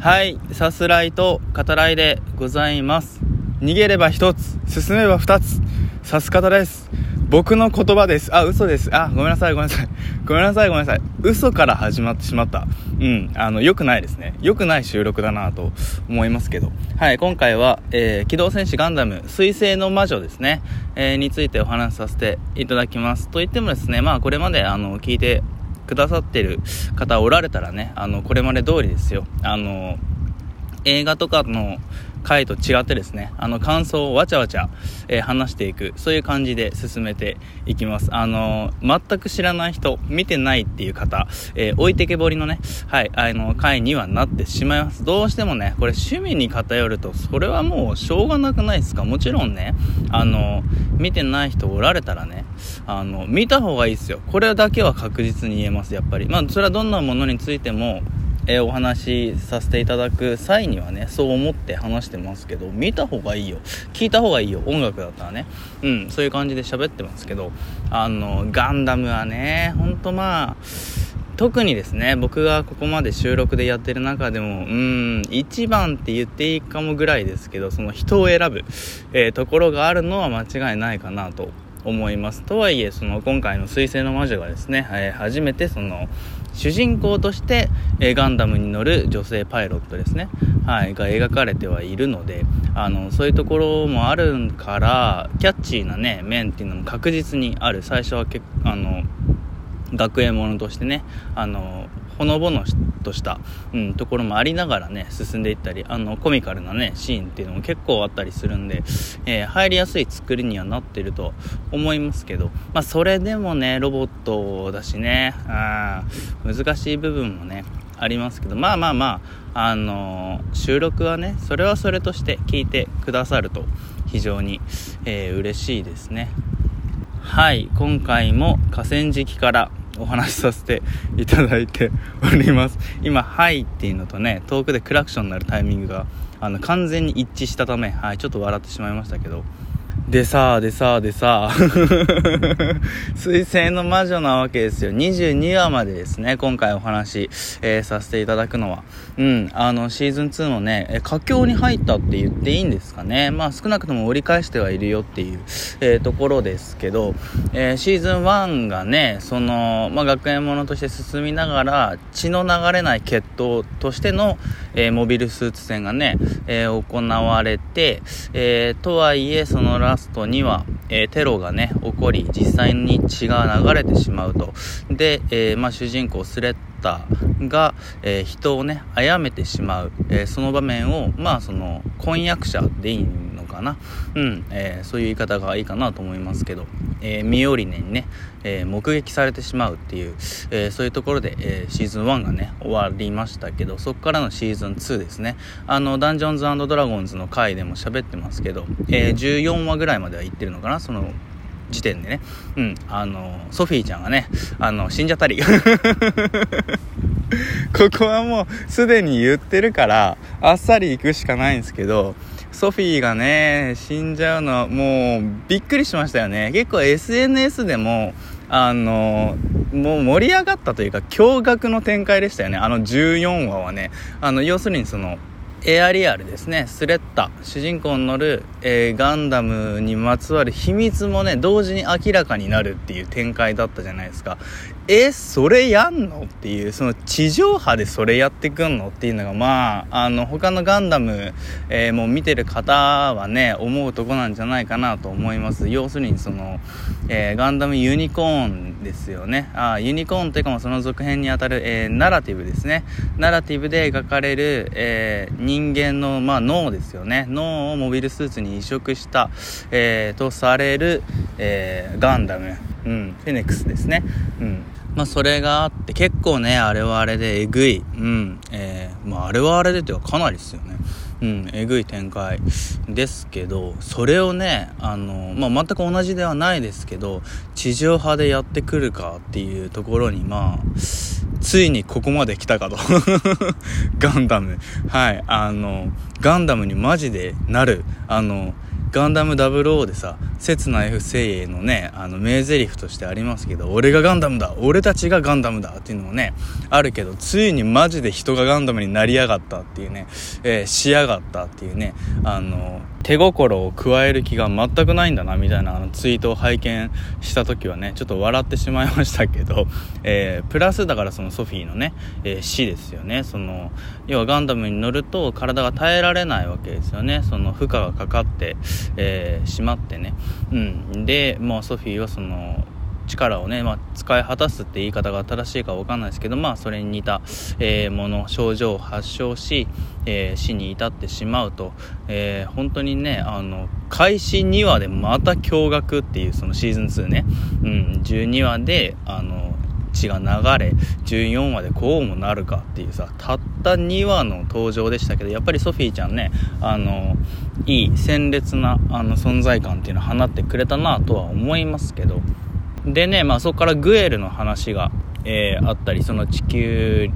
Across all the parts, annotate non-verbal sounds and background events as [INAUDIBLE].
はい、さすらいと語らいでございます。逃げれば一つ、進めば二つ、さす方です。僕の言葉です。あ、嘘です。あ、ごめんなさい、ごめんなさい。ごめんなさい、ごめんなさい。嘘から始まってしまった。うん、あの、良くないですね。良くない収録だなと思いますけど。はい、今回は、えー、機動戦士ガンダム、水星の魔女ですね、えー、についてお話しさせていただきます。と言ってもですね、まあ、これまで、あの、聞いてくださってる方おられたらね、あの、これまで通りですよ。あの、映画とかの回と違ってですね、あの、感想をわちゃわちゃ、えー話していく、そういう感じで進めていきます。あの、全く知らない人、見てないっていう方、えー置いてけぼりのね、はい、あの、回にはなってしまいます。どうしてもね、これ趣味に偏ると、それはもうしょうがなくないですか？もちろんね、あの、見てない人おられたらね、あの、見た方がいいですよ。これだけは確実に言えます、やっぱり。まあ、それはどんなものについても、えーお話しさせていただく際にはねそう思って話してますけど見た方がいいよ。聞いた方がいいよ。音楽だったらね。うんそういう感じで喋ってますけどあのガンダムはねほんとまあ特にですね僕がここまで収録でやってる中でもうん一番って言っていいかもぐらいですけどその人を選ぶ、えーところがあるのは間違いないかなと思います。とはいえその今回の「水星の魔女」がですね、えー初めてその主人公として、えガンダムに乗る女性パイロットですね、はい、が描かれてはいるのであのそういうところもあるからキャッチーなね面っていうのも確実にある。最初はけあの学園ものとしてねあのほのぼのとした、うん、ところもありながらね進んでいったりあのコミカルなねシーンっていうのも結構あったりするんで、えー入りやすい作りにはなってると思いますけどまあそれでもねロボットだしねうん難しい部分もねありますけどまあまあまああのー収録はねそれはそれとして聞いてくださると非常に、えー嬉しいですね。はい、今回も河川敷からお話しさせていただいております。今、はいっていうのとね、遠くでクラクションになるタイミングが、あの、完全に一致したため、はい、ちょっと笑ってしまいましたけど。でさあ、でさあ、でさあ、[LAUGHS] 水星の魔女なわけですよ。22話までですね、今回お話、えーさせていただくのは。うん、あの、シーズン2のね、え佳境に入ったって言っていいんですかね。まあ、少なくとも折り返してはいるよっていう、えーところですけど、えーシーズン1がね、その、まあ、学園ものとして進みながら、血の流れない決闘としての、えモビルスーツ戦がね、え行われて、えとはいえ、そのラストには、えーテロがね、起こり、実際に血が流れてしまうと。で、えーまあ、主人公スレッタが、えー人をね、殺めてしまう、えーその場面を、まあ、その、婚約者でいいのかな。うん、えーそういう言い方がいいかなと思いますけど、えーミオリネにね、えー目撃されてしまうっていう、えーそういうところで、えシーズン1がね、終わりましたけど、そこからのシーズン2ですね。あの、ダンジョンズドラゴンズの回でも喋ってますけど、えー14話ぐらいまでは行ってるのかな、その、時点でね。うん、あの、ソフィーちゃんがね、あの、死んじゃったり。[LAUGHS] ここはもうすでに言ってるからあっさり行くしかないんですけどソフィーがね死んじゃうのはもうびっくりしましたよね。結構 SNS でもあのもう盛り上がったというか驚愕の展開でしたよね。あの14話はね。あの要するにそのエアリアルですね。スレッタ主人公に乗る、えーガンダムにまつわる秘密もね同時に明らかになるっていう展開だったじゃないですか。えそれやんの？っていうその地上波でそれやってくんの？っていうのがまああの他のガンダム、えーもう見てる方はね思うとこなんじゃないかなと思います。要するにその、えーガンダムユニコーンですよね。あユニコーンというかまあその続編にあたる、えーナラティブですね。ナラティブで描かれる、え人間の、まあ、脳ですよね。脳をモビルスーツに移植した、えーとされる、えガンダム、うん、フェネックスですね、うん。まあ、それがあって結構ねあれはあれでえぐい、うん。えーまあ、あれはあれでというかかなりですよね。うん、えぐい展開ですけどそれをねあの、まあ、全く同じではないですけど地上波でやってくるかっていうところにまあついにここまで来たかと。[LAUGHS] ガンダム。はい。あのガンダムにマジでなる。あのガンダム00でさ、刹那 F 精鋭のね、あの、名台詞としてありますけど、俺がガンダムだ俺たちがガンダムだっていうのもね、あるけど、ついにマジで人がガンダムになりやがったっていうね、えー、しやがったっていうね、あの、手心を加える気が全くないんだな、みたいなあのツイートを拝見した時はね、ちょっと笑ってしまいましたけど、[LAUGHS] えー、プラスだからそのソフィーのね、えー、死ですよね。その、要はガンダムに乗ると体が耐えられないわけですよね。その負荷がかかって、えー、しまってね。うん。で、もうソフィーはその、力をね、まあ、使い果たすって言い方が正しいか分かんないですけど、まあ、それに似た、えー、もの症状を発症し、えー、死に至ってしまうと、えー、本当にねあの開始2話でまた驚愕っていうそのシーズン2ね、うん、12話であの血が流れ14話でこうもなるかっていうさたった2話の登場でしたけどやっぱりソフィーちゃんねあのいい鮮烈なあの存在感っていうのを放ってくれたなとは思いますけどでね、まあそこからグエルの話が、えー、あったり、その地球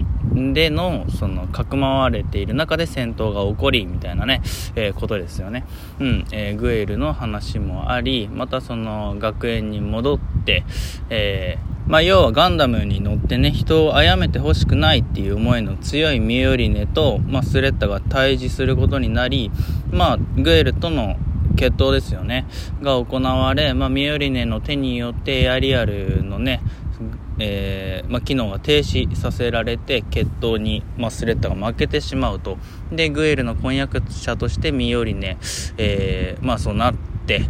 での、その、かくまわれている中で戦闘が起こり、みたいなね、えー、ことですよね。うん、えー、グエルの話もあり、またその、学園に戻って、え、まあ、要はガンダムに乗ってね、人を殺めてほしくないっていう思いの強いミオリネと、まあ、スレッタが対峙することになり、まあ、グエルとの決闘ですよね。が行われ、まあ、ミオリネの手によってエアリアルのねえー、まあ、機能が停止させられて決闘に、まあ、スレッタが負けてしまうと。でグエルの婚約者としてミオリネ、えー、まあ、そうなって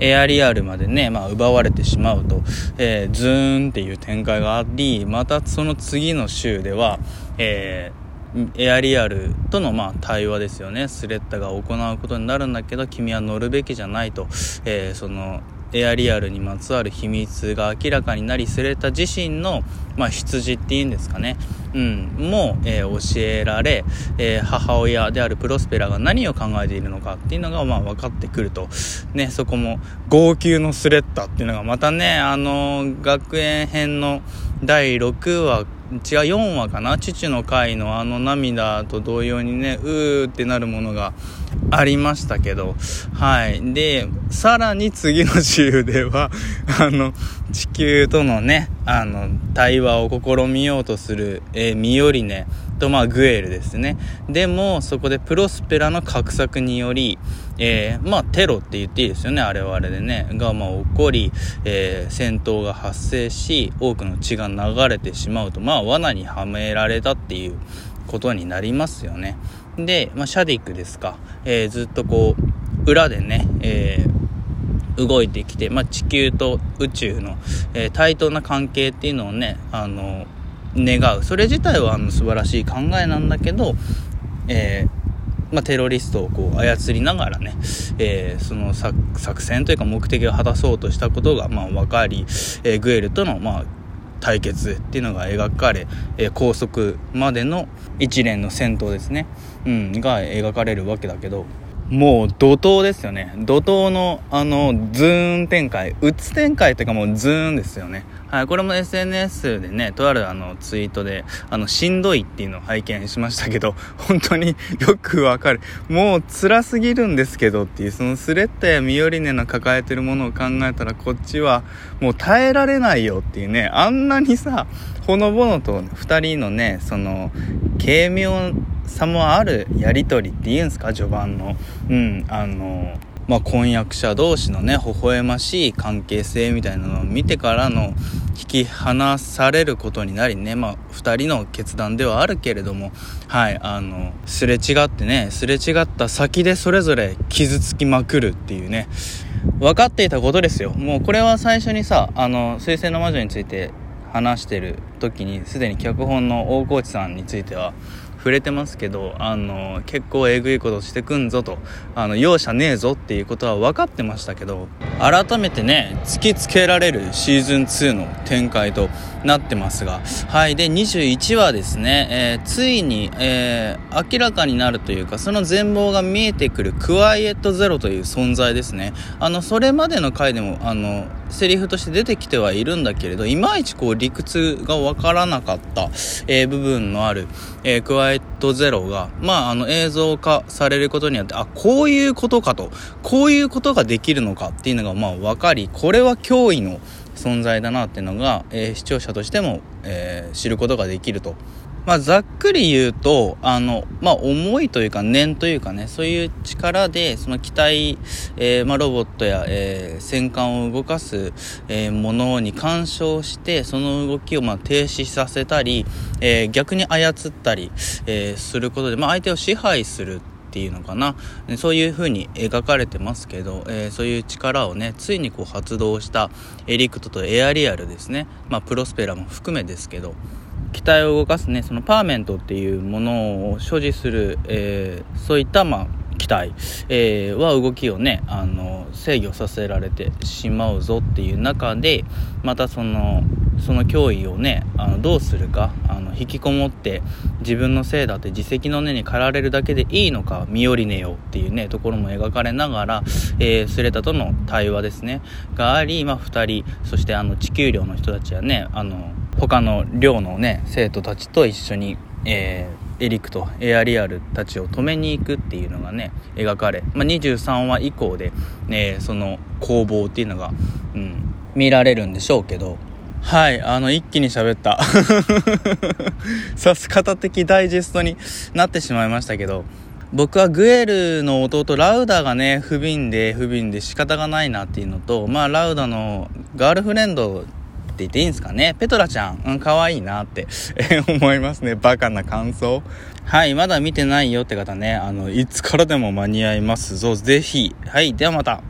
エアリアルまでね、まあ、奪われてしまうと、えー、ズーンっていう展開がありまたその次の週では、えーエアリアルとのま対話ですよね。スレッタが行うことになるんだけど君は乗るべきじゃないと、えー、そのエアリアルにまつわる秘密が明らかになりスレッタ自身の、まあ、羊っていうんですかね、うん、も、え、教えられ、え、母親であるプロスペラが何を考えているのかっていうのが、まあ、分かってくると、ね、そこも号泣のスレッタっていうのがまたねあの学園編の第6話違う4話かな？父の会のあの涙と同様にねうーってなるものがありましたけど。はい。でさらに次の週では [LAUGHS] あの地球とのねあの対話を試みようとする、えー、ミオリネとまあグエルですね。でもそこでプロスペラの画策によりえー、まあテロって言っていいですよねあれはあれでね。がまあ起こり、えー、戦闘が発生し多くの血が流れてしまうとまあ罠にはめられたっていうことになりますよね。で、まあ、シャディックですか、えー、ずっとこう裏でね、え動いてきて、まあ、地球と宇宙の、え対等な関係っていうのをねあの願う。それ自体はあの素晴らしい考えなんだけど、えーまあ、テロリストをこう操りながらね、えー、その作戦というか目的を果たそうとしたことがまあ分かり、えー、グエルとのまあ対決っていうのが描かれ、えー、高速までの一連の戦闘ですね、うん、が描かれるわけだけど。もう怒涛ですよね。怒涛のあのズーン展開。うつ展開というかもうズーンですよね。はい、これも SNS でね、とあるあのツイートで、あの、しんどいっていうのを拝見しましたけど、[LAUGHS] 本当に [LAUGHS] よくわかる。もう辛すぎるんですけどっていう、そのスレッタやミオリネの抱えてるものを考えたら、こっちはもう耐えられないよっていうね、あんなにさ、ほのぼのと二人のね、その、軽妙さもあるやりとりって言うんですか、序盤の。うん、あの、まあ、婚約者同士のね、微笑ましい関係性みたいなのを見てからの、引き離されることになりね、まあ、2人の決断ではあるけれども、はい、あの、すれ違ってね、すれ違った先でそれぞれ傷つきまくるっていうね、分かっていたことですよ。もうこれは最初にさ、あの、水星の魔女について話してる時に、すでに脚本の大河内さんについては、触れてますけど、あの、結構えぐいことしてくんぞと、あの、容赦ねえぞっていうことは分かってましたけど、改めてね、突きつけられるシーズン2の展開となってますが、はい。で、21話ですね、えー、ついに、えー、明らかになるというか、その全貌が見えてくるクワイエットゼロという存在ですね。あの、それまでの回でも、あの、セリフとして出てきてはいるんだけれど、いまいちこう理屈がわからなかった、えー、部分のある、えー、クワイエットゼロが、まあ、あの映像化されることによって、あ、こういうことかと、こういうことができるのかっていうのが、まあ、わかり、これは脅威の存在だなっていうのが、えー、視聴者としても、え、知ることができると。まあ、ざっくり言うと、あの、まあ、重いというか、念というかね、そういう力で、その機体、えー、まあ、ロボットや、えー、戦艦を動かす、えー、ものに干渉して、その動きを、まあ、停止させたり、えー、逆に操ったり、えー、することで、まあ、相手を支配するっていうのかな。そういう風に描かれてますけど、えー、そういう力をねついにこう発動したエリクトとエアリアルですね。まあプロスペラも含めですけど。機体を動かすねそのパーメントっていうものを所持する、えー、そういったまあ機体、えー、は動きをねあの制御させられてしまうぞっていう中でまたそのその脅威をねあのどうするかあの引きこもって自分のせいだって自責の根に駆られるだけでいいのか身寄りねよっていうねところも描かれながら、えー、スレタとの対話ですね。があり、ま、2人そしてあの地球寮の人たちはねあの他の寮のね生徒たちと一緒に、えー、エリクとエアリアルたちを止めに行くっていうのがね描かれ、まあ、23話以降で、ね、その攻防っていうのが、うん、見られるんでしょうけどはい、あの、一気に喋った。[LAUGHS] さす方的ダイジェストになってしまいましたけど、僕はグエルの弟ラウダがね、不憫で不憫で仕方がないなっていうのと、まあラウダのガールフレンドって言っていいんですかね？ペトラちゃん、うん、可愛いなって思いますね。バカな感想。はい、まだ見てないよって方ね、あの、いつからでも間に合いますぞ。ぜひ。はい、ではまた。